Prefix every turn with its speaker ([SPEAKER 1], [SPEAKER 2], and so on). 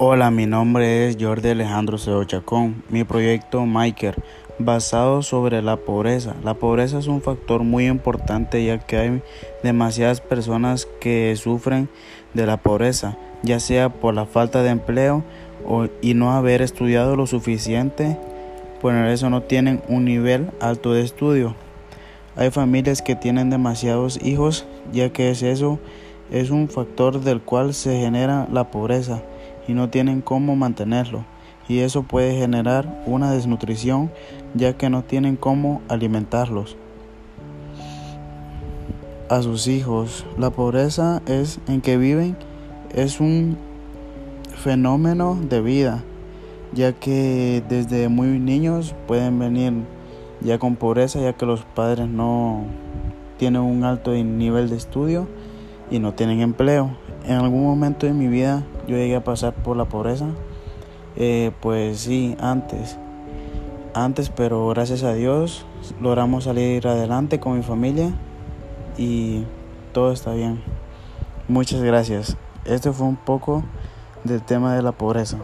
[SPEAKER 1] Hola, mi nombre es Jordi Alejandro Cedo Chacón. Mi proyecto Maker, basado sobre la pobreza. La pobreza es un factor muy importante ya que hay demasiadas personas que sufren de la pobreza, ya sea por la falta de empleo o, y no haber estudiado lo suficiente, por eso no tienen un nivel alto de estudio. Hay familias que tienen demasiados hijos, ya que es eso es un factor del cual se genera la pobreza y no tienen cómo mantenerlo y eso puede generar una desnutrición ya que no tienen cómo alimentarlos a sus hijos. La pobreza es en que viven es un fenómeno de vida ya que desde muy niños pueden venir ya con pobreza ya que los padres no tienen un alto nivel de estudio y no tienen empleo. En algún momento de mi vida yo llegué a pasar por la pobreza. Eh, pues sí, antes. Antes, pero gracias a Dios logramos salir adelante con mi familia y todo está bien. Muchas gracias. Esto fue un poco del tema de la pobreza.